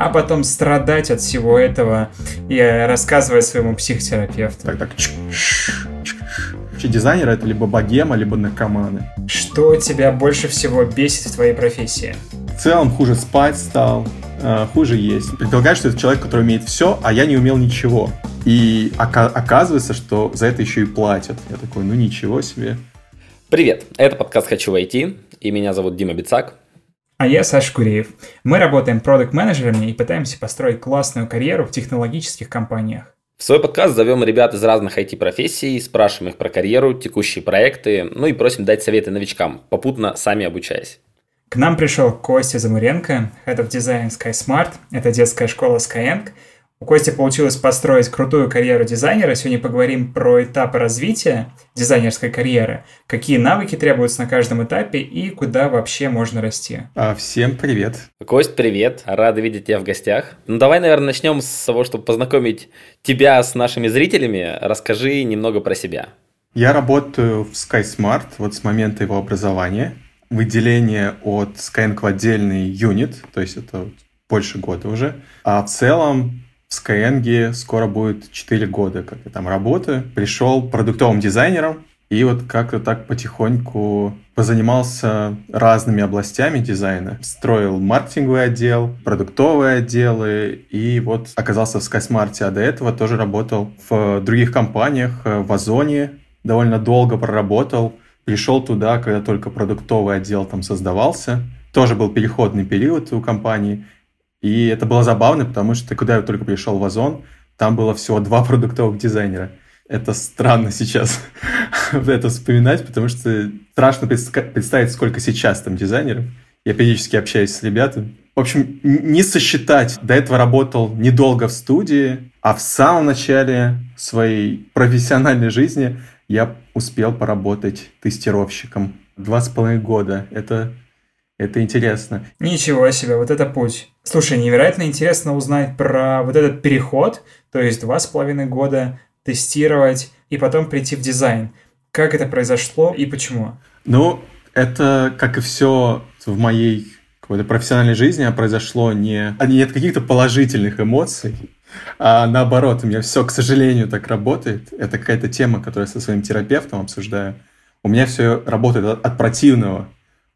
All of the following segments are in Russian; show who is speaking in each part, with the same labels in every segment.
Speaker 1: а потом страдать от всего этого и рассказывать своему психотерапевту.
Speaker 2: Так, так. Дизайнер это либо богема, либо наркоманы.
Speaker 1: Что тебя больше всего бесит в твоей профессии?
Speaker 2: В целом хуже спать стал, э, хуже есть. Предполагаю, что это человек, который умеет все, а я не умел ничего. И оказывается, что за это еще и платят. Я такой, ну ничего себе.
Speaker 3: Привет, это подкаст «Хочу войти», и меня зовут Дима Бицак.
Speaker 1: А я Саш Куреев. Мы работаем продукт-менеджерами и пытаемся построить классную карьеру в технологических компаниях.
Speaker 3: В свой подкаст зовем ребят из разных IT-профессий, спрашиваем их про карьеру, текущие проекты, ну и просим дать советы новичкам, попутно сами обучаясь.
Speaker 1: К нам пришел Костя Замуренко, Head of Design SkySmart, это детская школа Skyeng, у Кости получилось построить крутую карьеру дизайнера. Сегодня поговорим про этапы развития дизайнерской карьеры, какие навыки требуются на каждом этапе и куда вообще можно расти.
Speaker 2: А, всем привет.
Speaker 3: Кость, привет. Рады видеть тебя в гостях. Ну давай, наверное, начнем с того, чтобы познакомить тебя с нашими зрителями. Расскажи немного про себя.
Speaker 2: Я работаю в SkySmart вот с момента его образования. Выделение от Skyeng в отдельный юнит, то есть это больше года уже. А в целом в Skyeng скоро будет 4 года, как я там работаю. Пришел продуктовым дизайнером, и вот как-то так потихоньку позанимался разными областями дизайна. Строил маркетинговый отдел, продуктовые отделы, и вот оказался в SkySmart, а до этого тоже работал в других компаниях, в Озоне, довольно долго проработал. Пришел туда, когда только продуктовый отдел там создавался. Тоже был переходный период у компании. И это было забавно, потому что когда я только пришел в Озон, там было всего два продуктовых дизайнера. Это странно сейчас это вспоминать, потому что страшно представить, сколько сейчас там дизайнеров. Я периодически общаюсь с ребятами. В общем, не сосчитать. До этого работал недолго в студии, а в самом начале своей профессиональной жизни я успел поработать тестировщиком. Два с половиной года. Это это интересно.
Speaker 1: Ничего себе, вот это путь. Слушай, невероятно интересно узнать про вот этот переход, то есть два с половиной года тестировать и потом прийти в дизайн. Как это произошло и почему?
Speaker 2: Ну, это, как и все в моей какой-то профессиональной жизни, а произошло не, не от каких-то положительных эмоций, а наоборот, у меня все, к сожалению, так работает. Это какая-то тема, которую я со своим терапевтом обсуждаю. У меня все работает от, от противного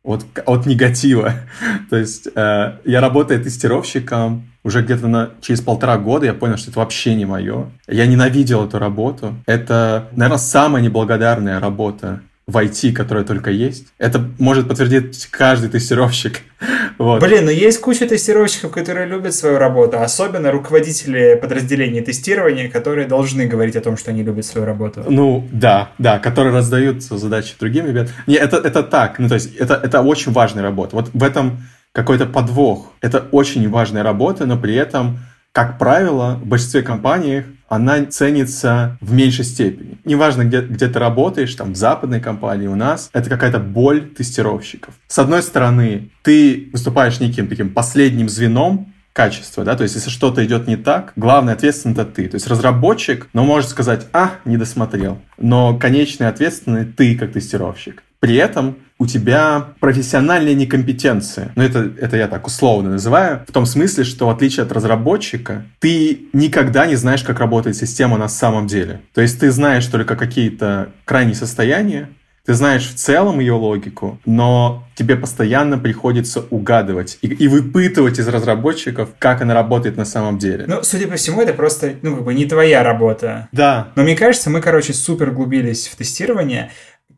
Speaker 2: от, от негатива. То есть э, я работаю тестировщиком уже где-то на, через полтора года, я понял, что это вообще не мое. Я ненавидел эту работу. Это, наверное, самая неблагодарная работа в IT, которая только есть. Это может подтвердить каждый тестировщик.
Speaker 1: Вот. Блин, но есть куча тестировщиков, которые любят свою работу, особенно руководители подразделений тестирования, которые должны говорить о том, что они любят свою работу.
Speaker 2: Ну, да, да, которые раздают задачи другим ребятам. Не, это, это так, ну, то есть это, это очень важная работа. Вот в этом какой-то подвох. Это очень важная работа, но при этом как правило, в большинстве компаний она ценится в меньшей степени. Неважно, где, где ты работаешь, там, в западной компании, у нас, это какая-то боль тестировщиков. С одной стороны, ты выступаешь неким таким последним звеном качества, да, то есть если что-то идет не так, главный ответственный это ты. То есть разработчик, но может сказать, а, не досмотрел. Но конечный ответственный ты как тестировщик. При этом у тебя профессиональная некомпетенция. Ну, это, это я так условно называю. В том смысле, что в отличие от разработчика, ты никогда не знаешь, как работает система на самом деле. То есть ты знаешь только какие-то крайние состояния, ты знаешь в целом ее логику, но тебе постоянно приходится угадывать и, и выпытывать из разработчиков, как она работает на самом деле.
Speaker 1: Ну, судя по всему, это просто, ну, как бы не твоя работа.
Speaker 2: Да.
Speaker 1: Но мне кажется, мы, короче, супер углубились в тестирование.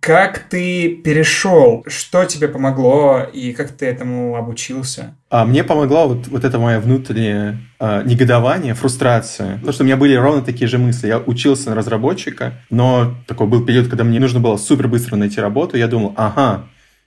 Speaker 1: Как ты перешел? Что тебе помогло и как ты этому обучился?
Speaker 2: А мне помогло вот, вот это мое внутреннее э, негодование, фрустрация. Потому что у меня были ровно такие же мысли. Я учился на разработчика, но такой был период, когда мне нужно было супер быстро найти работу. Я думал, ага,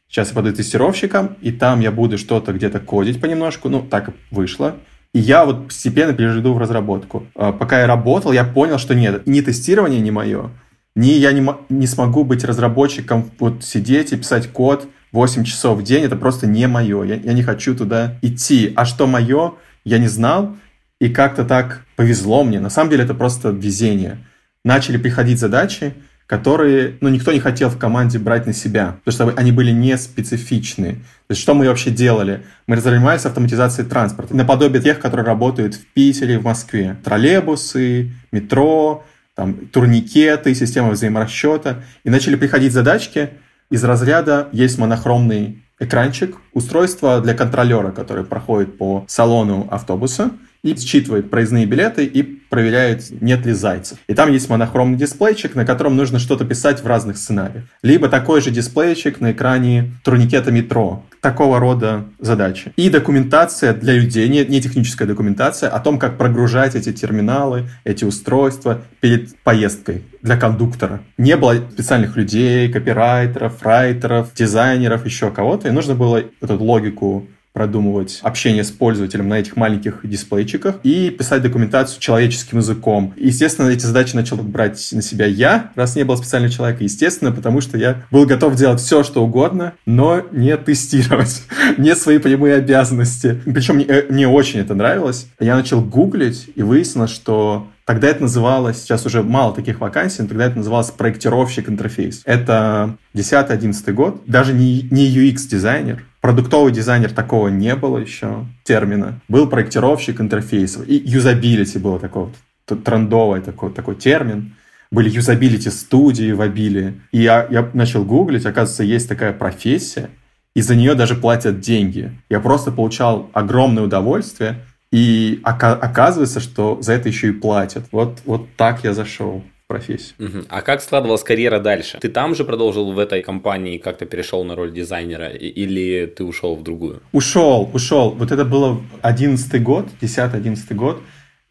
Speaker 2: сейчас я пойду тестировщиком, и там я буду что-то где-то кодить понемножку. Ну, так вышло. И я вот постепенно перейду в разработку. А пока я работал, я понял, что нет, ни тестирование не мое, ни я не, не смогу быть разработчиком, вот сидеть и писать код 8 часов в день, это просто не мое. Я, я не хочу туда идти. А что мое, я не знал, и как-то так повезло мне. На самом деле это просто везение. Начали приходить задачи, которые, ну, никто не хотел в команде брать на себя, потому что они были не специфичны. То есть, что мы вообще делали? Мы занимались автоматизацией транспорта, наподобие тех, которые работают в Питере, в Москве. Троллейбусы, метро, там, турникеты, система взаиморасчета. И начали приходить задачки из разряда «есть монохромный экранчик, устройство для контролера, который проходит по салону автобуса и считывает проездные билеты и проверяет, нет ли зайцев. И там есть монохромный дисплейчик, на котором нужно что-то писать в разных сценариях. Либо такой же дисплейчик на экране турникета метро. Такого рода задачи. И документация для людей, не, не техническая документация, о том, как прогружать эти терминалы, эти устройства перед поездкой для кондуктора. Не было специальных людей, копирайтеров, райтеров, дизайнеров, еще кого-то, и нужно было эту логику продумывать общение с пользователем на этих маленьких дисплейчиках и писать документацию человеческим языком. Естественно, эти задачи начал брать на себя я, раз не было специального человека. Естественно, потому что я был готов делать все, что угодно, но не тестировать, не свои прямые обязанности. Причем мне, э, мне очень это нравилось. Я начал гуглить и выяснилось, что Тогда это называлось, сейчас уже мало таких вакансий, но тогда это называлось проектировщик интерфейс. Это 10-11 год, даже не, не UX-дизайнер, продуктовый дизайнер такого не было еще термина. Был проектировщик интерфейсов. И юзабилити было такое вот, трендовый такой, такой термин. Были юзабилити студии в обилии. И я, я начал гуглить, оказывается, есть такая профессия, и за нее даже платят деньги. Я просто получал огромное удовольствие, и оказывается, что за это еще и платят. Вот, вот так я зашел в профессию.
Speaker 3: Угу. А как складывалась карьера дальше? Ты там же продолжил в этой компании, как-то перешел на роль дизайнера, или ты ушел в другую?
Speaker 2: Ушел, ушел. Вот это было 11 год, 10-11 год.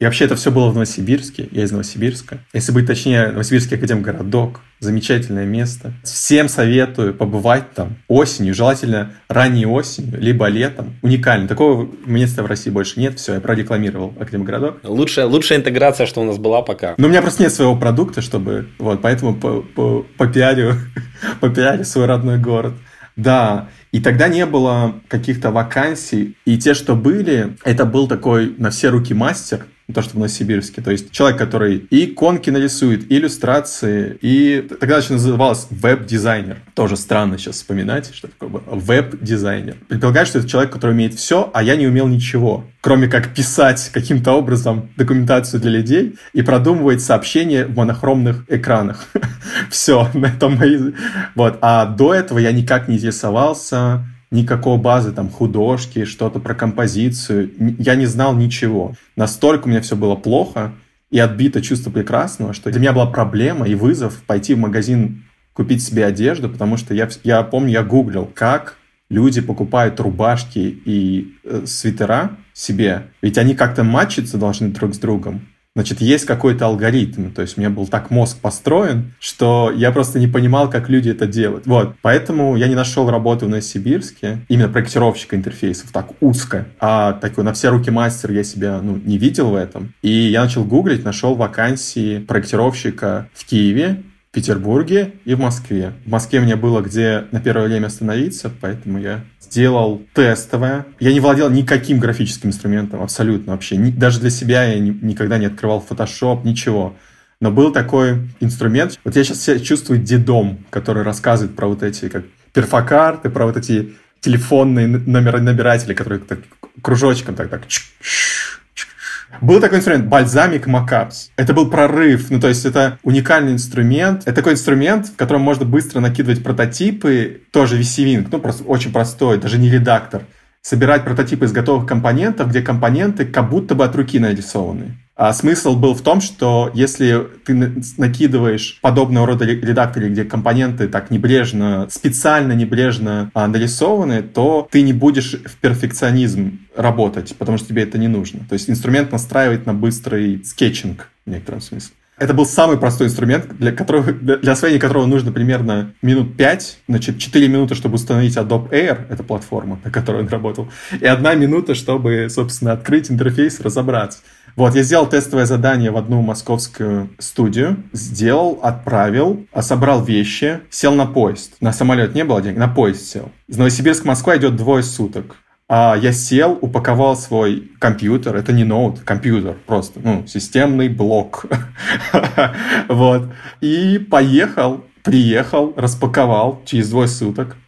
Speaker 2: И вообще это все было в Новосибирске. Я из Новосибирска. Если быть точнее, Новосибирский академгородок. Замечательное место. Всем советую побывать там осенью, желательно ранней осенью, либо летом. Уникально. Такого места в России больше нет. Все, я прорекламировал Академгородок.
Speaker 3: Лучшая, лучшая интеграция, что у нас была пока.
Speaker 2: Но у меня просто нет своего продукта, чтобы... Вот, поэтому по, по, попиарю, попиарю свой родной город. Да, и тогда не было каких-то вакансий. И те, что были, это был такой на все руки мастер, то, что в Новосибирске. То есть человек, который и иконки нарисует, и иллюстрации, и тогда еще называлось веб-дизайнер. Тоже странно сейчас вспоминать, что такое веб-дизайнер. Предполагает, что это человек, который умеет все, а я не умел ничего, кроме как писать каким-то образом документацию для людей и продумывать сообщения в монохромных экранах. Все, на этом мои... Вот. А до этого я никак не интересовался никакой базы, там, художки, что-то про композицию. Я не знал ничего. Настолько у меня все было плохо и отбито чувство прекрасного, что для меня была проблема и вызов пойти в магазин купить себе одежду, потому что я, я помню, я гуглил, как люди покупают рубашки и э, свитера себе, ведь они как-то матчиться должны друг с другом. Значит, есть какой-то алгоритм. То есть у меня был так мозг построен, что я просто не понимал, как люди это делают. Вот. Поэтому я не нашел работу в Новосибирске, именно проектировщика интерфейсов, так узко. А такой на все руки мастер я себя ну, не видел в этом. И я начал гуглить, нашел вакансии проектировщика в Киеве, Петербурге и в Москве. В Москве мне было где на первое время остановиться, поэтому я сделал тестовое. Я не владел никаким графическим инструментом, абсолютно вообще. Ни, даже для себя я ни, никогда не открывал Photoshop, ничего. Но был такой инструмент. Вот я сейчас себя чувствую дедом, который рассказывает про вот эти как перфокарты, про вот эти телефонные номер, набиратели, которые так кружочком так так был такой инструмент бальзамик макапс. Это был прорыв, ну то есть это уникальный инструмент. Это такой инструмент, в котором можно быстро накидывать прототипы, тоже VC-Wing, ну просто очень простой, даже не редактор. Собирать прототипы из готовых компонентов, где компоненты как будто бы от руки нарисованы. А смысл был в том, что если ты накидываешь подобного рода редакторы, где компоненты так небрежно, специально небрежно а, нарисованы, то ты не будешь в перфекционизм работать, потому что тебе это не нужно. То есть инструмент настраивает на быстрый скетчинг в некотором смысле. Это был самый простой инструмент, для, которого, для освоения которого нужно примерно минут 5, значит, 4 минуты, чтобы установить Adobe Air, это платформа, на которой он работал, и одна минута, чтобы, собственно, открыть интерфейс, разобраться. Вот, я сделал тестовое задание в одну московскую студию, сделал, отправил, собрал вещи, сел на поезд. На самолет не было денег, на поезд сел. Из Новосибирска Москва идет двое суток. А я сел, упаковал свой компьютер, это не ноут, компьютер просто, ну, системный блок. Вот. И поехал, приехал, распаковал через двое суток, а,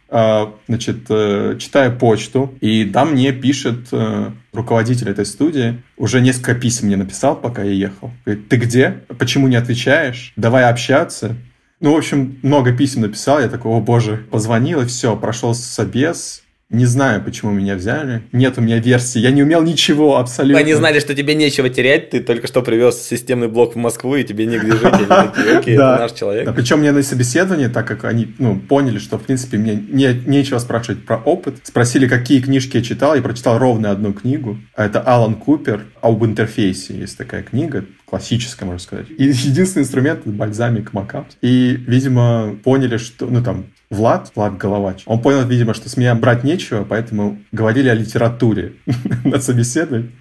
Speaker 2: значит, э, читаю почту, и там мне пишет э, руководитель этой студии, уже несколько писем мне написал, пока я ехал. Говорит, ты где? Почему не отвечаешь? Давай общаться. Ну, в общем, много писем написал, я такой, о боже, позвонил, и все, прошел собес, не знаю, почему меня взяли. Нет у меня версии. Я не умел ничего абсолютно.
Speaker 3: Они знали, что тебе нечего терять. Ты только что привез системный блок в Москву, и тебе негде жить. Такие, окей, это наш человек. Да,
Speaker 2: причем мне на собеседовании, так как они ну, поняли, что, в принципе, мне не, нечего спрашивать про опыт, спросили, какие книжки я читал. Я прочитал ровно одну книгу. Это Алан Купер об интерфейсе. Есть такая книга классическая, можно сказать. И единственный инструмент — это бальзамик макап. И, видимо, поняли, что, ну, там, Влад, Влад Головач, он понял, видимо, что с меня брать нечего, поэтому говорили о литературе на собеседовании.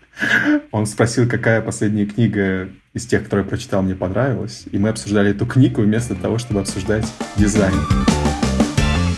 Speaker 2: Он спросил, какая последняя книга из тех, которые прочитал, мне понравилась. И мы обсуждали эту книгу вместо того, чтобы обсуждать дизайн.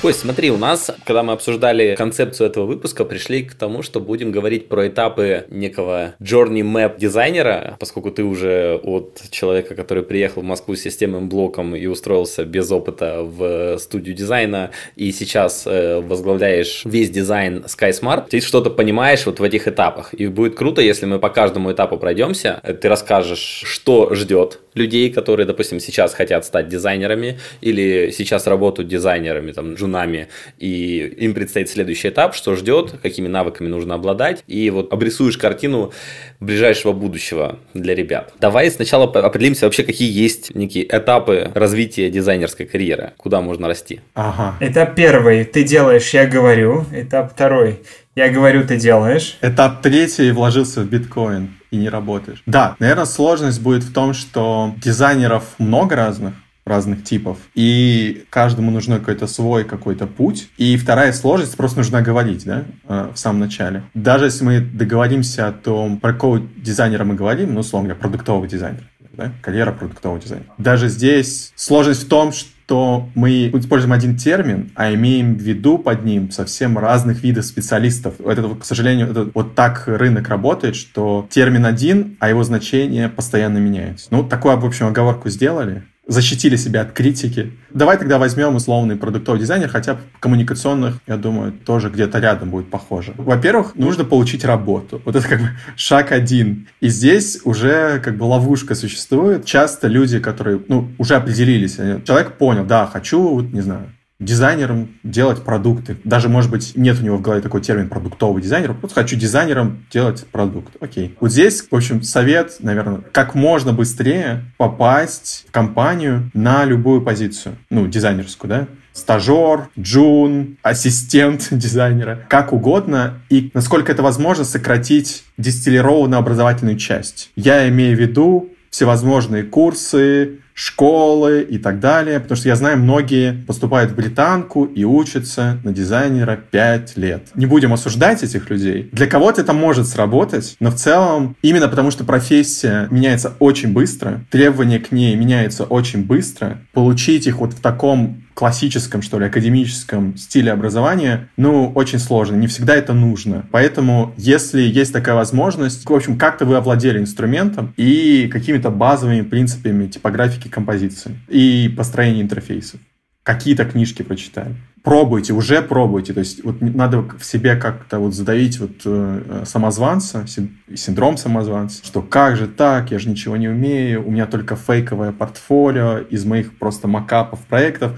Speaker 3: Кость, смотри, у нас, когда мы обсуждали концепцию этого выпуска, пришли к тому, что будем говорить про этапы некого journey map дизайнера, поскольку ты уже от человека, который приехал в Москву с системным блоком и устроился без опыта в студию дизайна, и сейчас э, возглавляешь весь дизайн SkySmart, ты что-то понимаешь вот в этих этапах. И будет круто, если мы по каждому этапу пройдемся, ты расскажешь, что ждет людей, которые, допустим, сейчас хотят стать дизайнерами или сейчас работают дизайнерами, там, жунами, и им предстоит следующий этап, что ждет, какими навыками нужно обладать, и вот обрисуешь картину ближайшего будущего для ребят. Давай сначала определимся вообще, какие есть некие этапы развития дизайнерской карьеры, куда можно расти.
Speaker 1: Ага. Этап первый, ты делаешь, я говорю. Этап второй, я говорю, ты делаешь.
Speaker 2: Этап третий, вложился в биткоин и не работаешь. Да, наверное, сложность будет в том, что дизайнеров много разных, разных типов, и каждому нужен какой-то свой какой-то путь. И вторая сложность просто нужно говорить, да, э, в самом начале. Даже если мы договоримся о том, про какого дизайнера мы говорим, ну, условно говоря, продуктовый дизайнер, да, карьера продуктового дизайнера. Даже здесь сложность в том, что что мы используем один термин, а имеем в виду под ним совсем разных видов специалистов. Это, к сожалению, это, вот так рынок работает, что термин один, а его значение постоянно меняется. Ну, такую, в общем, оговорку сделали защитили себя от критики. Давай тогда возьмем условный продуктовый дизайнер, хотя коммуникационных, я думаю, тоже где-то рядом будет похоже. Во-первых, нужно получить работу. Вот это как бы шаг один. И здесь уже как бы ловушка существует. Часто люди, которые, ну, уже определились, человек понял, да, хочу, не знаю, дизайнером делать продукты. Даже, может быть, нет у него в голове такой термин продуктовый дизайнер. Просто хочу дизайнером делать продукт. Окей. Вот здесь, в общем, совет, наверное, как можно быстрее попасть в компанию на любую позицию. Ну, дизайнерскую, да? стажер, джун, ассистент дизайнера, как угодно, и насколько это возможно сократить дистиллированную образовательную часть. Я имею в виду всевозможные курсы, школы и так далее, потому что я знаю, многие поступают в британку и учатся на дизайнера 5 лет. Не будем осуждать этих людей. Для кого-то это может сработать, но в целом именно потому, что профессия меняется очень быстро, требования к ней меняются очень быстро, получить их вот в таком классическом, что ли, академическом стиле образования, ну, очень сложно, не всегда это нужно. Поэтому, если есть такая возможность, в общем, как-то вы овладели инструментом и какими-то базовыми принципами типографики композиции и построения интерфейсов. Какие-то книжки прочитали. Пробуйте, уже пробуйте. То есть вот надо в себе как-то вот задавить вот э, самозванца, синдром самозванца, что как же так, я же ничего не умею, у меня только фейковое портфолио из моих просто макапов проектов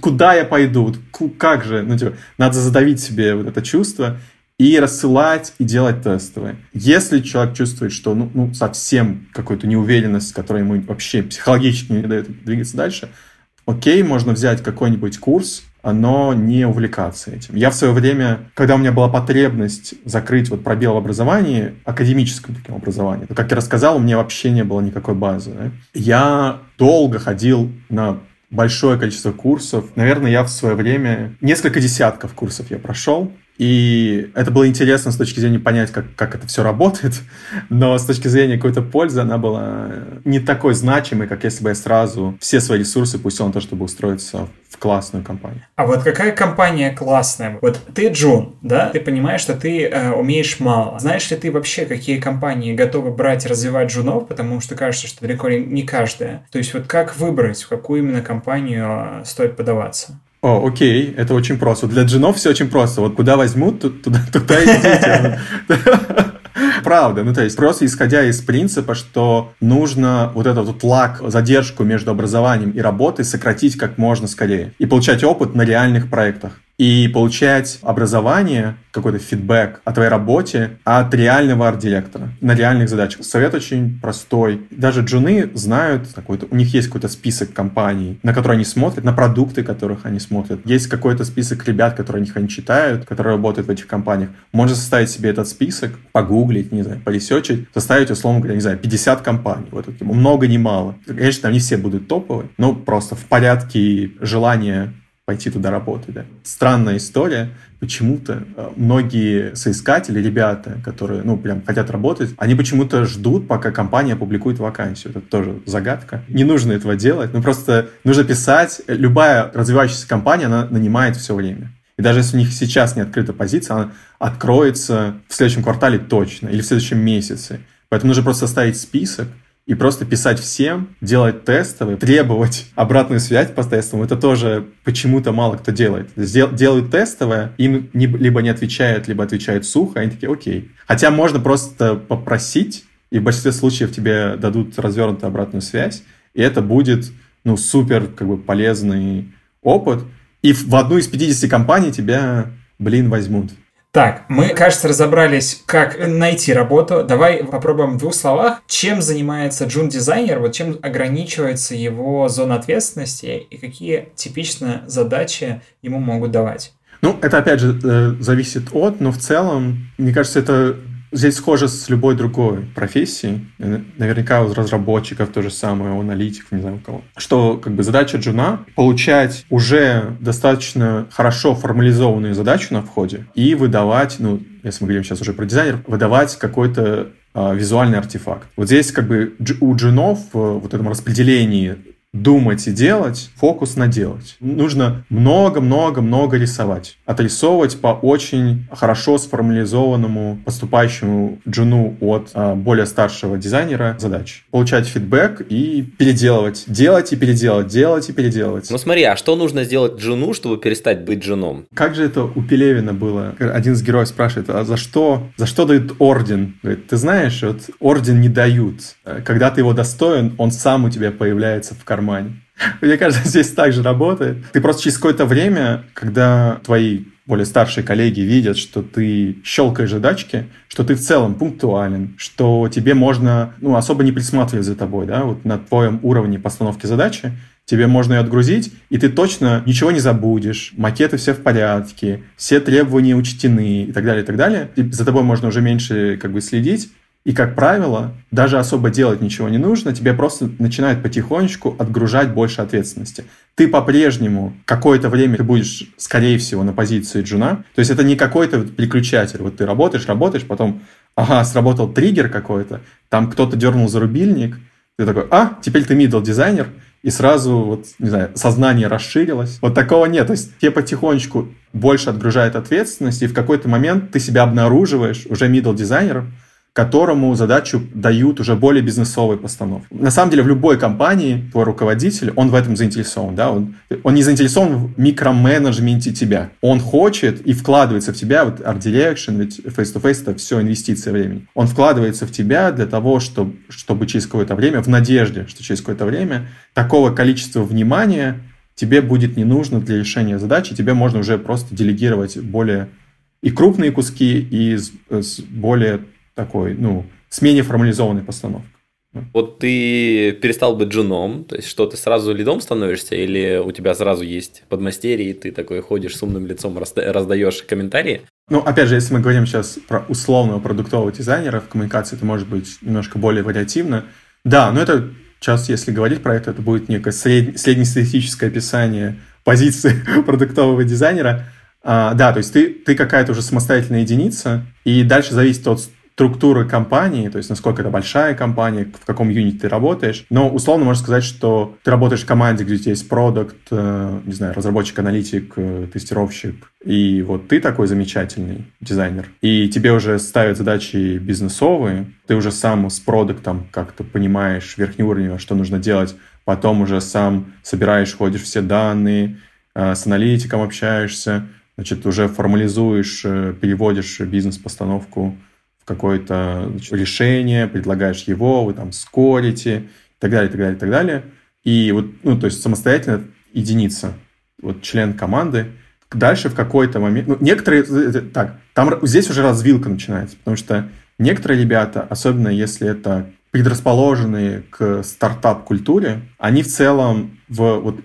Speaker 2: куда я пойду, как же, ну, типа, надо задавить себе вот это чувство и рассылать, и делать тестовые. Если человек чувствует, что ну, ну совсем какую-то неуверенность, которая ему вообще психологически не дает двигаться дальше, окей, можно взять какой-нибудь курс, но не увлекаться этим. Я в свое время, когда у меня была потребность закрыть вот пробел в образовании, академическом таким образовании, то, как я рассказал, у меня вообще не было никакой базы. Да? Я долго ходил на большое количество курсов. Наверное, я в свое время несколько десятков курсов я прошел. И это было интересно с точки зрения понять, как, как это все работает, но с точки зрения какой-то пользы она была не такой значимой, как если бы я сразу все свои ресурсы пустил на то, чтобы устроиться в классную компанию.
Speaker 1: А вот какая компания классная? Вот ты Джун, да? Ты понимаешь, что ты э, умеешь мало. Знаешь ли ты вообще, какие компании готовы брать и развивать джунов? Потому что кажется, что далеко не каждая. То есть вот как выбрать, в какую именно компанию э, стоит подаваться?
Speaker 2: О, окей, это очень просто. Для джинов все очень просто. Вот куда возьмут, туда, туда идите. Правда, ну то есть просто исходя из принципа, что нужно вот этот вот лак, задержку между образованием и работой сократить как можно скорее и получать опыт на реальных проектах и получать образование, какой-то фидбэк о твоей работе от реального арт-директора на реальных задачах. Совет очень простой. Даже джуны знают, какой-то, у них есть какой-то список компаний, на которые они смотрят, на продукты, которых они смотрят. Есть какой-то список ребят, которые них они читают, которые работают в этих компаниях. Можно составить себе этот список, погуглить, не знаю, поресечить, составить, условно говоря, не знаю, 50 компаний. Вот это много, не мало. Конечно, они все будут топовые, но просто в порядке желания пойти туда работать. Да. Странная история. Почему-то э, многие соискатели, ребята, которые, ну, прям хотят работать, они почему-то ждут, пока компания опубликует вакансию. Это тоже загадка. Не нужно этого делать. Ну, просто нужно писать. Любая развивающаяся компания, она нанимает все время. И даже если у них сейчас не открыта позиция, она откроется в следующем квартале точно или в следующем месяце. Поэтому нужно просто составить список, и просто писать всем, делать тестовые, требовать обратную связь по тестам, это тоже почему-то мало кто делает. Дел, делают тестовое, им не, либо не отвечают, либо отвечают сухо, они такие, окей. Хотя можно просто попросить, и в большинстве случаев тебе дадут развернутую обратную связь, и это будет, ну, супер, как бы, полезный опыт, и в одну из 50 компаний тебя, блин, возьмут.
Speaker 1: Так, мы, кажется, разобрались, как найти работу. Давай попробуем в двух словах. Чем занимается джун-дизайнер, вот чем ограничивается его зона ответственности и какие типично задачи ему могут давать?
Speaker 2: Ну, это опять же э, зависит от, но в целом, мне кажется, это Здесь схоже с любой другой профессией. Наверняка у разработчиков то же самое, у аналитиков, не знаю у кого. Что как бы задача джуна — получать уже достаточно хорошо формализованную задачу на входе и выдавать, ну, если мы говорим сейчас уже про дизайнер, выдавать какой-то а, визуальный артефакт. Вот здесь как бы у джунов в вот этом распределении думать и делать, фокус на делать. Нужно много-много-много рисовать. Отрисовывать по очень хорошо сформализованному поступающему джуну от а, более старшего дизайнера задач. Получать фидбэк и переделывать. Делать и переделать, делать и переделывать.
Speaker 3: Ну смотри, а что нужно сделать джуну, чтобы перестать быть джуном?
Speaker 2: Как же это у Пелевина было? Один из героев спрашивает, а за что, за что дают орден? Говорит, ты знаешь, вот орден не дают. Когда ты его достоин, он сам у тебя появляется в кармане кармане. Мне кажется, здесь также работает. Ты просто через какое-то время, когда твои более старшие коллеги видят, что ты щелкаешь задачки, что ты в целом пунктуален, что тебе можно ну, особо не присматривать за тобой, да, вот на твоем уровне постановки задачи, тебе можно ее отгрузить, и ты точно ничего не забудешь, макеты все в порядке, все требования учтены и так далее, и так далее. И за тобой можно уже меньше как бы следить, и, как правило, даже особо делать ничего не нужно, тебе просто начинают потихонечку отгружать больше ответственности. Ты по-прежнему какое-то время ты будешь, скорее всего, на позиции джуна. То есть это не какой-то переключатель. Вот ты работаешь, работаешь, потом, ага, сработал триггер какой-то, там кто-то дернул за рубильник, ты такой, а, теперь ты middle дизайнер, и сразу, вот, не знаю, сознание расширилось. Вот такого нет. То есть тебе потихонечку больше отгружает ответственность, и в какой-то момент ты себя обнаруживаешь уже middle дизайнером, которому задачу дают уже более бизнесовой постановки. На самом деле в любой компании твой руководитель, он в этом заинтересован. Да? Он, он не заинтересован в микроменеджменте тебя. Он хочет и вкладывается в тебя, вот Art Direction, ведь face-to-face это все инвестиция времени. Он вкладывается в тебя для того, чтобы, чтобы через какое-то время, в надежде, что через какое-то время такого количества внимания тебе будет не нужно для решения задачи, тебе можно уже просто делегировать более и крупные куски, и с, с более такой, ну, с менее формализованной постановкой.
Speaker 3: Вот ты перестал быть джуном, то есть что, ты сразу лидом становишься, или у тебя сразу есть подмастерье, и ты такой ходишь с умным лицом, раздаешь комментарии?
Speaker 2: Ну, опять же, если мы говорим сейчас про условного продуктового дизайнера, в коммуникации это может быть немножко более вариативно. Да, но это сейчас, если говорить про это, это будет некое сред... среднестатистическое описание позиции продуктового дизайнера. А, да, то есть ты, ты какая-то уже самостоятельная единица, и дальше зависит от структуры компании, то есть насколько это большая компания, в каком юните ты работаешь. Но условно можно сказать, что ты работаешь в команде, где у тебя есть продукт, э, не знаю, разработчик, аналитик, э, тестировщик, и вот ты такой замечательный дизайнер, и тебе уже ставят задачи бизнесовые, ты уже сам с продуктом как-то понимаешь верхнеуровнево, что нужно делать, потом уже сам собираешь, ходишь все данные, э, с аналитиком общаешься, значит, уже формализуешь, переводишь бизнес-постановку какое-то решение, предлагаешь его, вы там скорите, и так далее, и так далее, и так далее. И вот, ну, то есть самостоятельно единица, вот член команды. Дальше в какой-то момент... Ну, некоторые... Э, э, так, там здесь уже развилка начинается, потому что некоторые ребята, особенно если это предрасположенные к стартап-культуре, они в целом в вот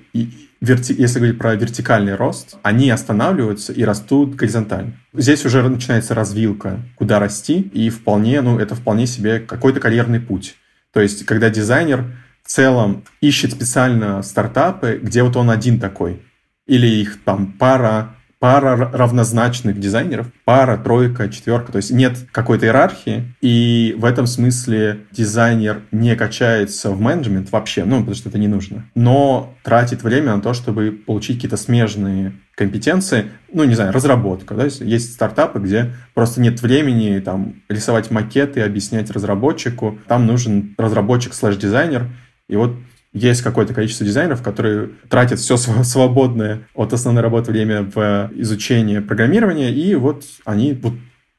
Speaker 2: верти... если говорить про вертикальный рост, они останавливаются и растут горизонтально. Здесь уже начинается развилка, куда расти, и вполне, ну, это вполне себе какой-то карьерный путь. То есть, когда дизайнер в целом ищет специально стартапы, где вот он один такой, или их там пара, пара равнозначных дизайнеров, пара, тройка, четверка, то есть нет какой-то иерархии, и в этом смысле дизайнер не качается в менеджмент вообще, ну, потому что это не нужно, но тратит время на то, чтобы получить какие-то смежные компетенции, ну, не знаю, разработка, да, есть стартапы, где просто нет времени там рисовать макеты, объяснять разработчику, там нужен разработчик слэш-дизайнер, и вот есть какое-то количество дизайнеров, которые тратят все свободное от основной работы время в изучение программирования, и вот они вот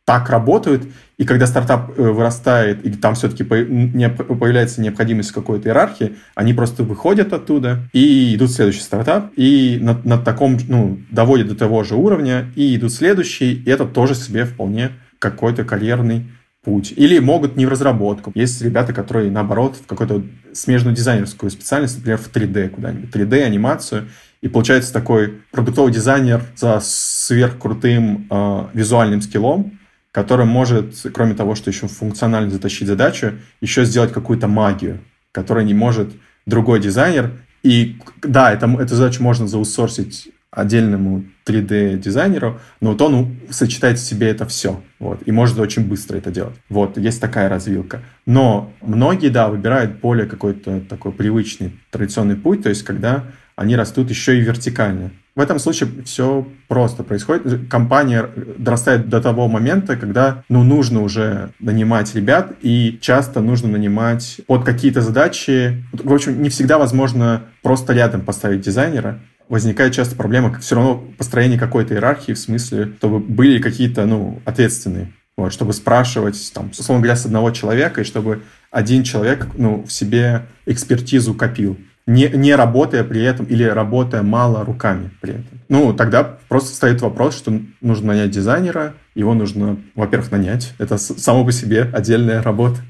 Speaker 2: так работают, и когда стартап э, вырастает, и там все-таки появляется необходимость какой-то иерархии, они просто выходят оттуда и идут в следующий стартап, и на, на таком, ну, доводят до того же уровня, и идут следующий, и это тоже себе вполне какой-то карьерный путь. Или могут не в разработку. Есть ребята, которые, наоборот, в какую-то смежную дизайнерскую специальность, например, в 3D куда-нибудь, 3D-анимацию, и получается такой продуктовый дизайнер за сверхкрутым э, визуальным скиллом, который может, кроме того, что еще функционально затащить задачу, еще сделать какую-то магию, которую не может другой дизайнер. И да, это, эту задачу можно заусорсить отдельному 3D-дизайнеру, но вот он сочетает в себе это все. Вот, и может очень быстро это делать. Вот, есть такая развилка. Но многие, да, выбирают более какой-то такой привычный традиционный путь, то есть когда они растут еще и вертикально. В этом случае все просто происходит. Компания дорастает до того момента, когда ну, нужно уже нанимать ребят, и часто нужно нанимать под какие-то задачи. В общем, не всегда возможно просто рядом поставить дизайнера возникает часто проблема все равно построение какой-то иерархии, в смысле, чтобы были какие-то, ну, ответственные. Вот, чтобы спрашивать, там, условно говоря, с одного человека, и чтобы один человек, ну, в себе экспертизу копил. Не, не работая при этом или работая мало руками при этом. Ну, тогда просто встает вопрос, что нужно нанять дизайнера, его нужно, во-первых, нанять. Это само по себе отдельная работа.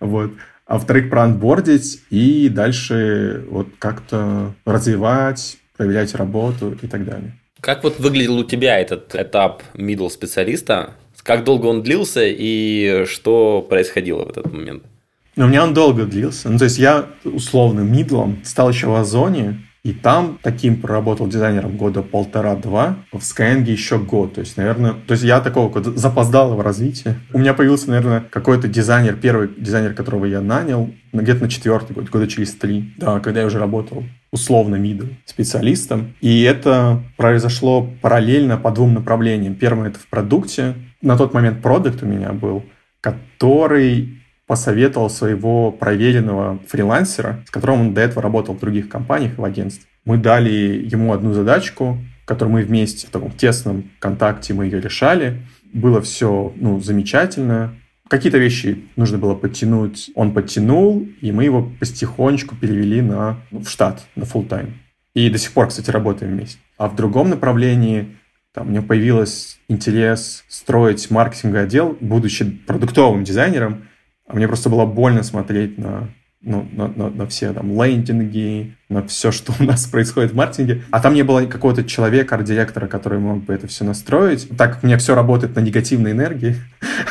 Speaker 2: Вот а во-вторых, проанбордить и дальше вот как-то развивать, проверять работу и так далее.
Speaker 3: Как вот выглядел у тебя этот этап middle специалиста? Как долго он длился и что происходило в этот момент?
Speaker 2: Ну, у меня он долго длился. Ну, то есть я условным мидлом стал еще в Озоне, и там таким проработал дизайнером года полтора-два, в Skyeng еще год. То есть, наверное, то есть я такого запоздалого развития. У меня появился, наверное, какой-то дизайнер, первый дизайнер, которого я нанял, где-то на четвертый год, года через три, да, когда я уже работал условно мидл специалистом. И это произошло параллельно по двум направлениям. Первое это в продукте. На тот момент продукт у меня был, который посоветовал своего проверенного фрилансера, с которым он до этого работал в других компаниях и в агентстве. Мы дали ему одну задачку, которую мы вместе в таком тесном контакте мы ее решали. Было все ну, замечательно. Какие-то вещи нужно было подтянуть, он подтянул, и мы его потихонечку перевели на, ну, в штат, на full time. И до сих пор, кстати, работаем вместе. А в другом направлении там, у меня появился интерес строить маркетинговый отдел, будучи продуктовым дизайнером, мне просто было больно смотреть на, ну, на, на, на все там лендинги, на все, что у нас происходит в маркетинге. А там не было какого-то человека, арт-директора, который мог бы это все настроить. Так как у меня все работает на негативной энергии,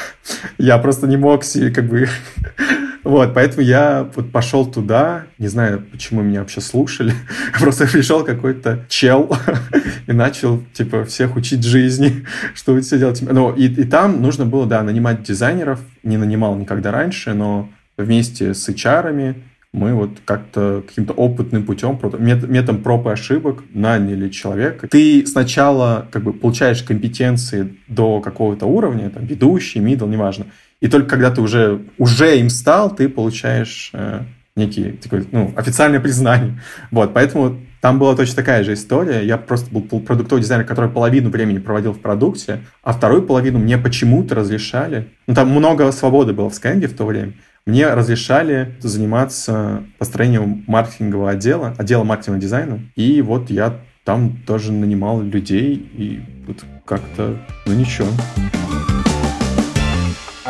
Speaker 2: я просто не мог себе как бы Вот, поэтому я вот пошел туда, не знаю, почему меня вообще слушали, просто пришел какой-то чел и начал, типа, всех учить жизни, что вы все делаете. Ну, и, и там нужно было, да, нанимать дизайнеров, не нанимал никогда раньше, но вместе с HR мы вот как-то каким-то опытным путем, методом проб и ошибок наняли человека. Ты сначала как бы получаешь компетенции до какого-то уровня, там, ведущий, middle, неважно. И только когда ты уже, уже им стал, ты получаешь э, некий такой, ну, официальное признание. Вот, поэтому там была точно такая же история. Я просто был продуктовый дизайнер, который половину времени проводил в продукте, а вторую половину мне почему-то разрешали. Ну, там много свободы было в Skyeng в то время мне разрешали заниматься построением маркетингового отдела, отдела маркетингового дизайна. И вот я там тоже нанимал людей, и вот как-то, ну ничего.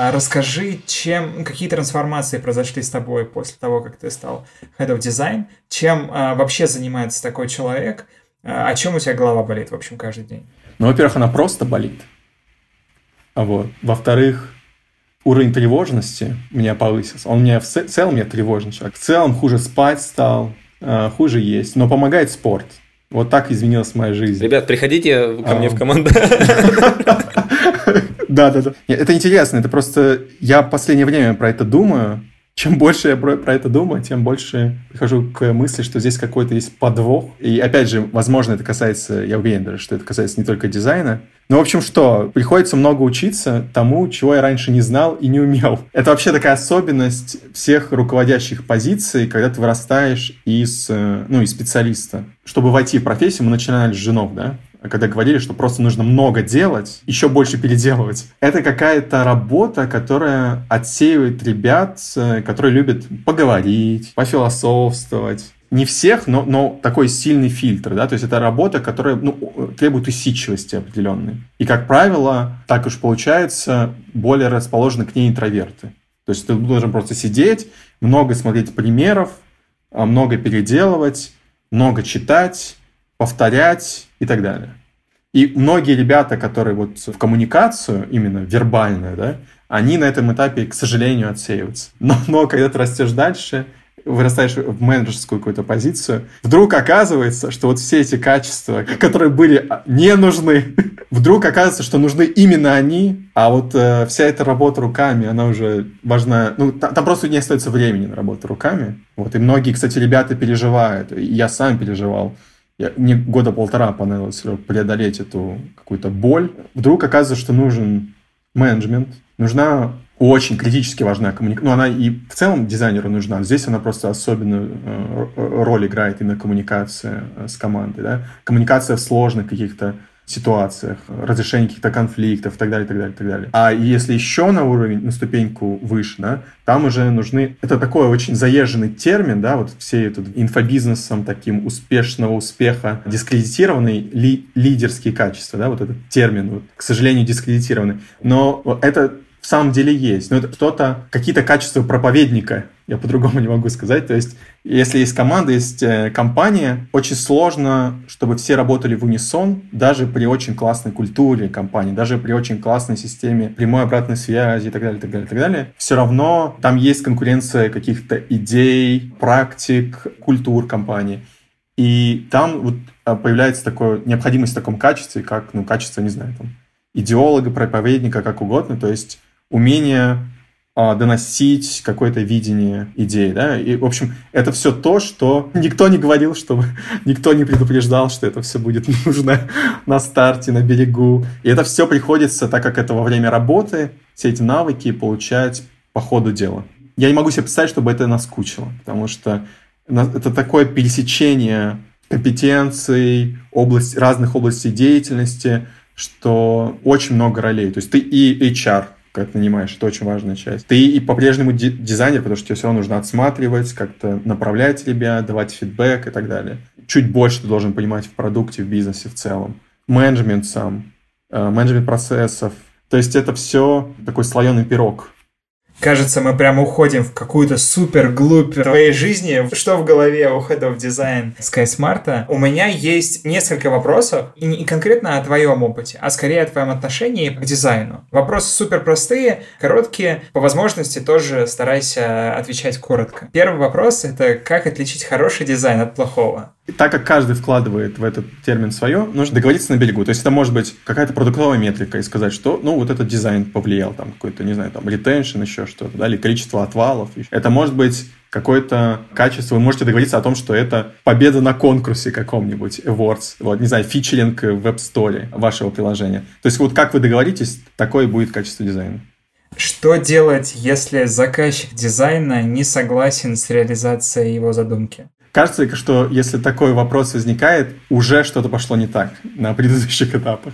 Speaker 1: А расскажи, чем, какие трансформации произошли с тобой после того, как ты стал Head of Design? Чем а, вообще занимается такой человек? А, о чем у тебя голова болит, в общем, каждый день?
Speaker 2: Ну, во-первых, она просто болит. А вот. Во-вторых, уровень тревожности у меня повысился. Он мне в целом я тревожный человек. В целом хуже спать стал, э, хуже есть. Но помогает спорт. Вот так изменилась моя жизнь.
Speaker 3: Ребят, приходите ко мне в команду.
Speaker 2: Да, да, да. Это интересно. Это просто я в последнее время про это думаю. Чем больше я про, про это думаю, тем больше прихожу к мысли, что здесь какой-то есть подвох. И опять же, возможно, это касается, я уверен даже, что это касается не только дизайна. Ну, в общем, что, приходится много учиться тому, чего я раньше не знал и не умел. Это вообще такая особенность всех руководящих позиций, когда ты вырастаешь из, э, ну, из специалиста. Чтобы войти в профессию, мы начинали с женов, да? Когда говорили, что просто нужно много делать, еще больше переделывать. Это какая-то работа, которая отсеивает ребят, э, которые любят поговорить, пофилософствовать. Не всех, но, но такой сильный фильтр, да, то есть это работа, которая ну, требует усидчивости определенной. И, как правило, так уж получается, более расположены к ней интроверты. То есть ты должен просто сидеть, много смотреть примеров, а, много переделывать, много читать, повторять и так далее. И многие ребята, которые вот в коммуникацию, именно вербальную, да, они на этом этапе, к сожалению, отсеиваются. Но, но когда ты растешь дальше, вырастаешь в менеджерскую какую-то позицию, вдруг оказывается, что вот все эти качества, которые были не нужны, вдруг оказывается, что нужны именно они, а вот э, вся эта работа руками, она уже важна. Ну, там, там просто не остается времени на работу руками. Вот, и многие, кстати, ребята переживают, и я сам переживал, я, мне года полтора понадобилось преодолеть эту какую-то боль. Вдруг оказывается, что нужен менеджмент, нужна очень критически важная коммуникация. Ну, она и в целом дизайнеру нужна. Здесь она просто особенную э, роль играет именно коммуникация э, с командой. Да? Коммуникация в сложных каких-то ситуациях, разрешение каких-то конфликтов и так далее, и так далее, и так далее. А если еще на уровень, на ступеньку выше, да, там уже нужны... Это такой очень заезженный термин, да, вот все этот инфобизнесом таким успешного успеха дискредитированный ли, лидерские качества, да, вот этот термин, вот, к сожалению, дискредитированный. Но это в самом деле есть. Но это что-то, какие-то качества проповедника, я по-другому не могу сказать. То есть, если есть команда, есть э, компания, очень сложно, чтобы все работали в унисон, даже при очень классной культуре компании, даже при очень классной системе прямой обратной связи и так далее, и так далее, и так далее. Все равно там есть конкуренция каких-то идей, практик, культур компании. И там вот а, появляется такое, необходимость в таком качестве, как, ну, качество, не знаю, там, идеолога, проповедника, как угодно. То есть умение а, доносить какое-то видение идеи, да, и, в общем, это все то, что никто не говорил, чтобы никто не предупреждал, что это все будет нужно на старте, на берегу, и это все приходится, так как это во время работы, все эти навыки получать по ходу дела. Я не могу себе представить, чтобы это наскучило, потому что это такое пересечение компетенций, область, разных областей деятельности, что очень много ролей. То есть ты и HR, как нанимаешь, это очень важная часть. Ты и по-прежнему дизайнер, потому что тебе все равно нужно отсматривать, как-то направлять ребят, давать фидбэк и так далее. Чуть больше ты должен понимать в продукте, в бизнесе в целом. Менеджмент сам, э, менеджмент процессов. То есть это все такой слоеный пирог.
Speaker 1: Кажется, мы прямо уходим в какую-то супер глубь твоей жизни. Что в голове у of Design SkySmart? У меня есть несколько вопросов, и не конкретно о твоем опыте, а скорее о твоем отношении к дизайну. Вопросы супер простые, короткие, по возможности тоже старайся отвечать коротко. Первый вопрос — это как отличить хороший дизайн от плохого?
Speaker 2: Так как каждый вкладывает в этот термин свое, нужно договориться на берегу. То есть это может быть какая-то продуктовая метрика и сказать, что, ну, вот этот дизайн повлиял, там, какой-то, не знаю, там, retention, еще что-то, да, или количество отвалов. Это может быть какое-то качество, вы можете договориться о том, что это победа на конкурсе каком-нибудь, awards, вот, не знаю, фичеринг в App Store вашего приложения. То есть вот как вы договоритесь, такое будет качество дизайна.
Speaker 1: Что делать, если заказчик дизайна не согласен с реализацией его задумки?
Speaker 2: Кажется, что если такой вопрос возникает, уже что-то пошло не так на предыдущих этапах.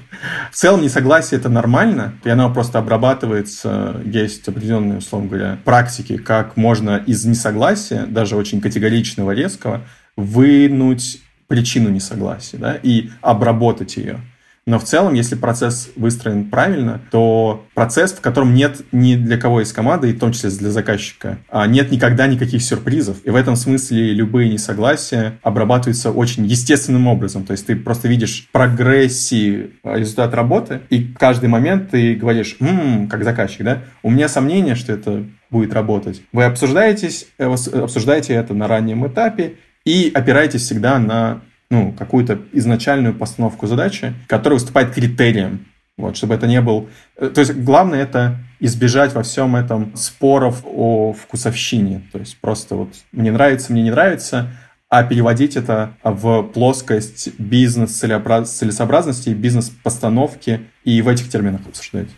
Speaker 2: В целом несогласие это нормально, и оно просто обрабатывается. Есть определенные, условно говоря, практики, как можно из несогласия, даже очень категоричного, резкого, вынуть причину несогласия да, и обработать ее. Но в целом, если процесс выстроен правильно, то процесс, в котором нет ни для кого из команды, и в том числе для заказчика, а нет никогда никаких сюрпризов. И в этом смысле любые несогласия обрабатываются очень естественным образом. То есть ты просто видишь прогрессии а, результат работы, и каждый момент ты говоришь, м-м", как заказчик, да, у меня сомнение, что это будет работать. Вы обсуждаетесь, э, обсуждаете это на раннем этапе и опираетесь всегда на ну, какую-то изначальную постановку задачи, которая выступает критерием. Вот, чтобы это не был... Э, то есть главное это избежать во всем этом споров о вкусовщине. То есть просто вот мне нравится, мне не нравится, а переводить это в плоскость бизнес-целесообразности, бизнес-постановки и в этих терминах обсуждать.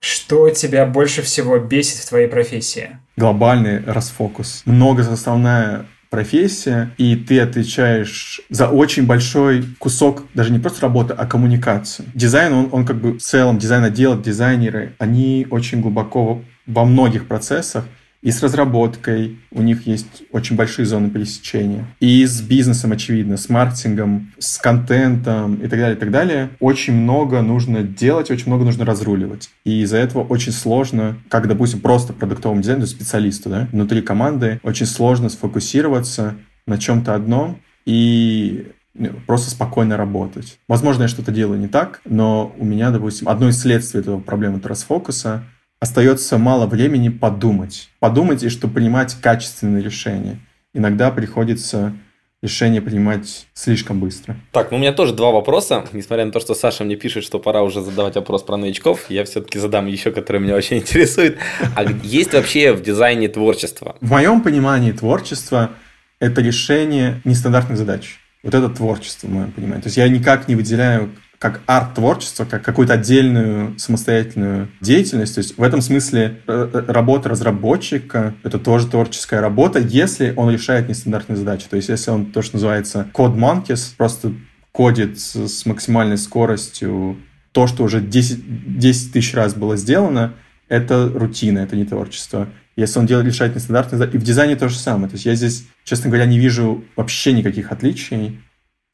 Speaker 1: Что тебя больше всего бесит в твоей профессии?
Speaker 2: Глобальный расфокус. Многосоставная профессия, и ты отвечаешь за очень большой кусок, даже не просто работы, а коммуникации. Дизайн, он, он как бы в целом, дизайн отдел, дизайнеры, они очень глубоко во многих процессах и с разработкой у них есть очень большие зоны пересечения. И с бизнесом, очевидно, с маркетингом, с контентом и так далее, и так далее. Очень много нужно делать, очень много нужно разруливать. И из-за этого очень сложно, как, допустим, просто продуктовому дизайнеру, специалисту, да, внутри команды, очень сложно сфокусироваться на чем-то одном и ну, просто спокойно работать. Возможно, я что-то делаю не так, но у меня, допустим, одно из следствий этого проблемы это расфокуса — остается мало времени подумать. Подумать и что принимать качественные решения. Иногда приходится решение принимать слишком быстро.
Speaker 3: Так, ну у меня тоже два вопроса. Несмотря на то, что Саша мне пишет, что пора уже задавать вопрос про новичков, я все-таки задам еще, который меня очень интересует. А есть вообще в дизайне творчество?
Speaker 2: В моем понимании творчество – это решение нестандартных задач. Вот это творчество, в моем понимании. То есть я никак не выделяю как арт-творчество, как какую-то отдельную самостоятельную деятельность. То есть в этом смысле э, э, работа разработчика — это тоже творческая работа, если он решает нестандартные задачи. То есть если он то, что называется code monkeys, просто кодит с максимальной скоростью то, что уже 10, 10 тысяч раз было сделано, это рутина, это не творчество. Если он делает, решает нестандартные задачи, и в дизайне то же самое. То есть я здесь, честно говоря, не вижу вообще никаких отличий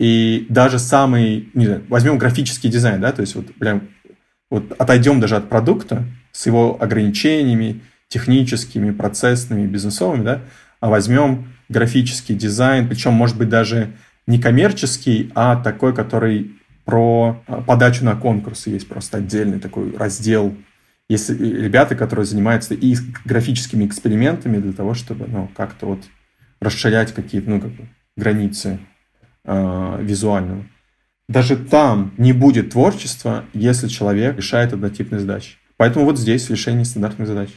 Speaker 2: и даже самый, не знаю, возьмем графический дизайн, да, то есть вот прям вот отойдем даже от продукта с его ограничениями техническими, процессными, бизнесовыми, да, а возьмем графический дизайн, причем, может быть, даже не коммерческий, а такой, который про а, подачу на конкурсы. Есть просто отдельный такой раздел. Есть ребята, которые занимаются и графическими экспериментами для того, чтобы ну, как-то вот расширять какие-то ну, как бы, границы э, визуального. Даже там не будет творчества, если человек решает однотипные задачи. Поэтому вот здесь решение стандартных задач.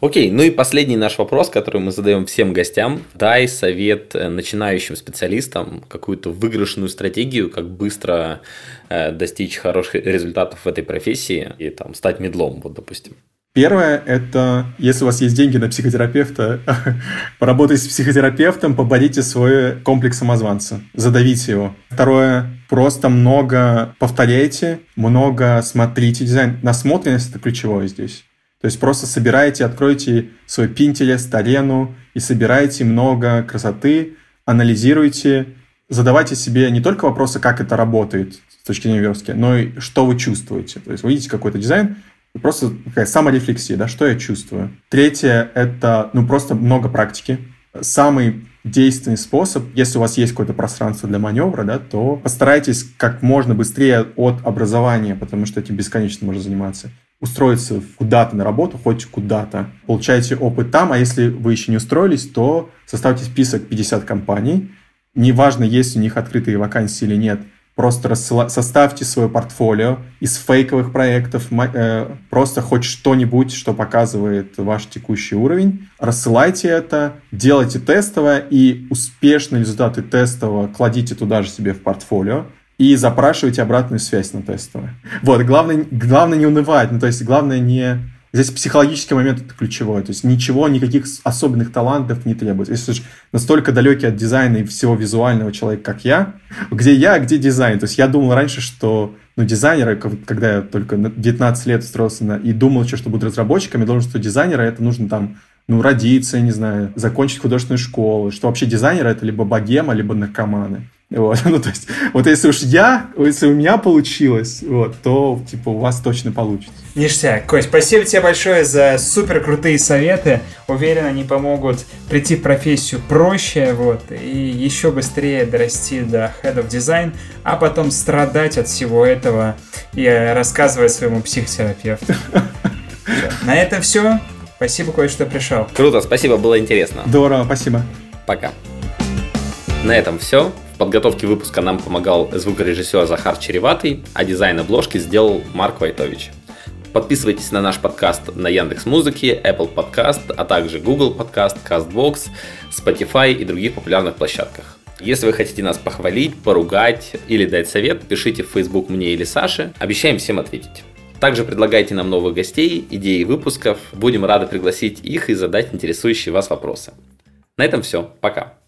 Speaker 3: Окей, ну и последний наш вопрос, который мы задаем всем гостям. Дай совет э, начинающим специалистам, какую-то выигрышную стратегию, как быстро э, достичь хороших результатов в этой профессии и там стать медлом, вот допустим.
Speaker 2: Первое – это, если у вас есть деньги на психотерапевта, поработайте с психотерапевтом, поборите свой комплекс самозванца, задавите его. Второе – просто много повторяйте, много смотрите дизайн. Насмотренность – это ключевое здесь. То есть просто собирайте, откройте свой Pinterest, арену и собирайте много красоты, анализируйте, задавайте себе не только вопросы, как это работает с точки зрения верстки, но и что вы чувствуете. То есть вы видите какой-то дизайн, Просто такая саморефлексия, да, что я чувствую. Третье – это, ну, просто много практики. Самый действенный способ, если у вас есть какое-то пространство для маневра, да, то постарайтесь как можно быстрее от образования, потому что этим бесконечно можно заниматься, устроиться куда-то на работу, хоть куда-то. Получайте опыт там, а если вы еще не устроились, то составьте список 50 компаний. Неважно, есть у них открытые вакансии или нет – Просто рассыла... составьте свое портфолио из фейковых проектов, э, просто хоть что-нибудь, что показывает ваш текущий уровень. Рассылайте это, делайте тестовое и успешные результаты тестового кладите туда же себе в портфолио и запрашивайте обратную связь на тестовое. Вот, главное, главное не унывать, ну, то есть главное не Здесь психологический момент это ключевой. То есть ничего, никаких особенных талантов не требуется. Если же настолько далекий от дизайна и всего визуального человека, как я, где я, где дизайн? То есть я думал раньше, что ну, дизайнеры, когда я только 19 лет устроился на, и думал еще, что буду разработчиком, я думал, что дизайнера это нужно там ну, родиться, не знаю, закончить художественную школу, что вообще дизайнеры это либо богема, либо наркоманы. Вот, ну, то есть, вот если уж я, если у меня получилось, вот, то, типа, у вас точно получится.
Speaker 1: Ништяк. Кость, спасибо тебе большое за супер крутые советы. Уверен, они помогут прийти в профессию проще, вот, и еще быстрее дорасти до Head of Design, а потом страдать от всего этого и рассказывать своему психотерапевту. На этом все. Спасибо, Кость, что пришел.
Speaker 3: Круто, спасибо, было интересно.
Speaker 2: Здорово, спасибо.
Speaker 3: Пока. На этом все подготовке выпуска нам помогал звукорежиссер Захар Череватый, а дизайн обложки сделал Марк Вайтович. Подписывайтесь на наш подкаст на Яндекс Музыке, Apple Podcast, а также Google Podcast, CastBox, Spotify и других популярных площадках. Если вы хотите нас похвалить, поругать или дать совет, пишите в Facebook мне или Саше. Обещаем всем ответить. Также предлагайте нам новых гостей, идеи выпусков. Будем рады пригласить их и задать интересующие вас вопросы. На этом все. Пока.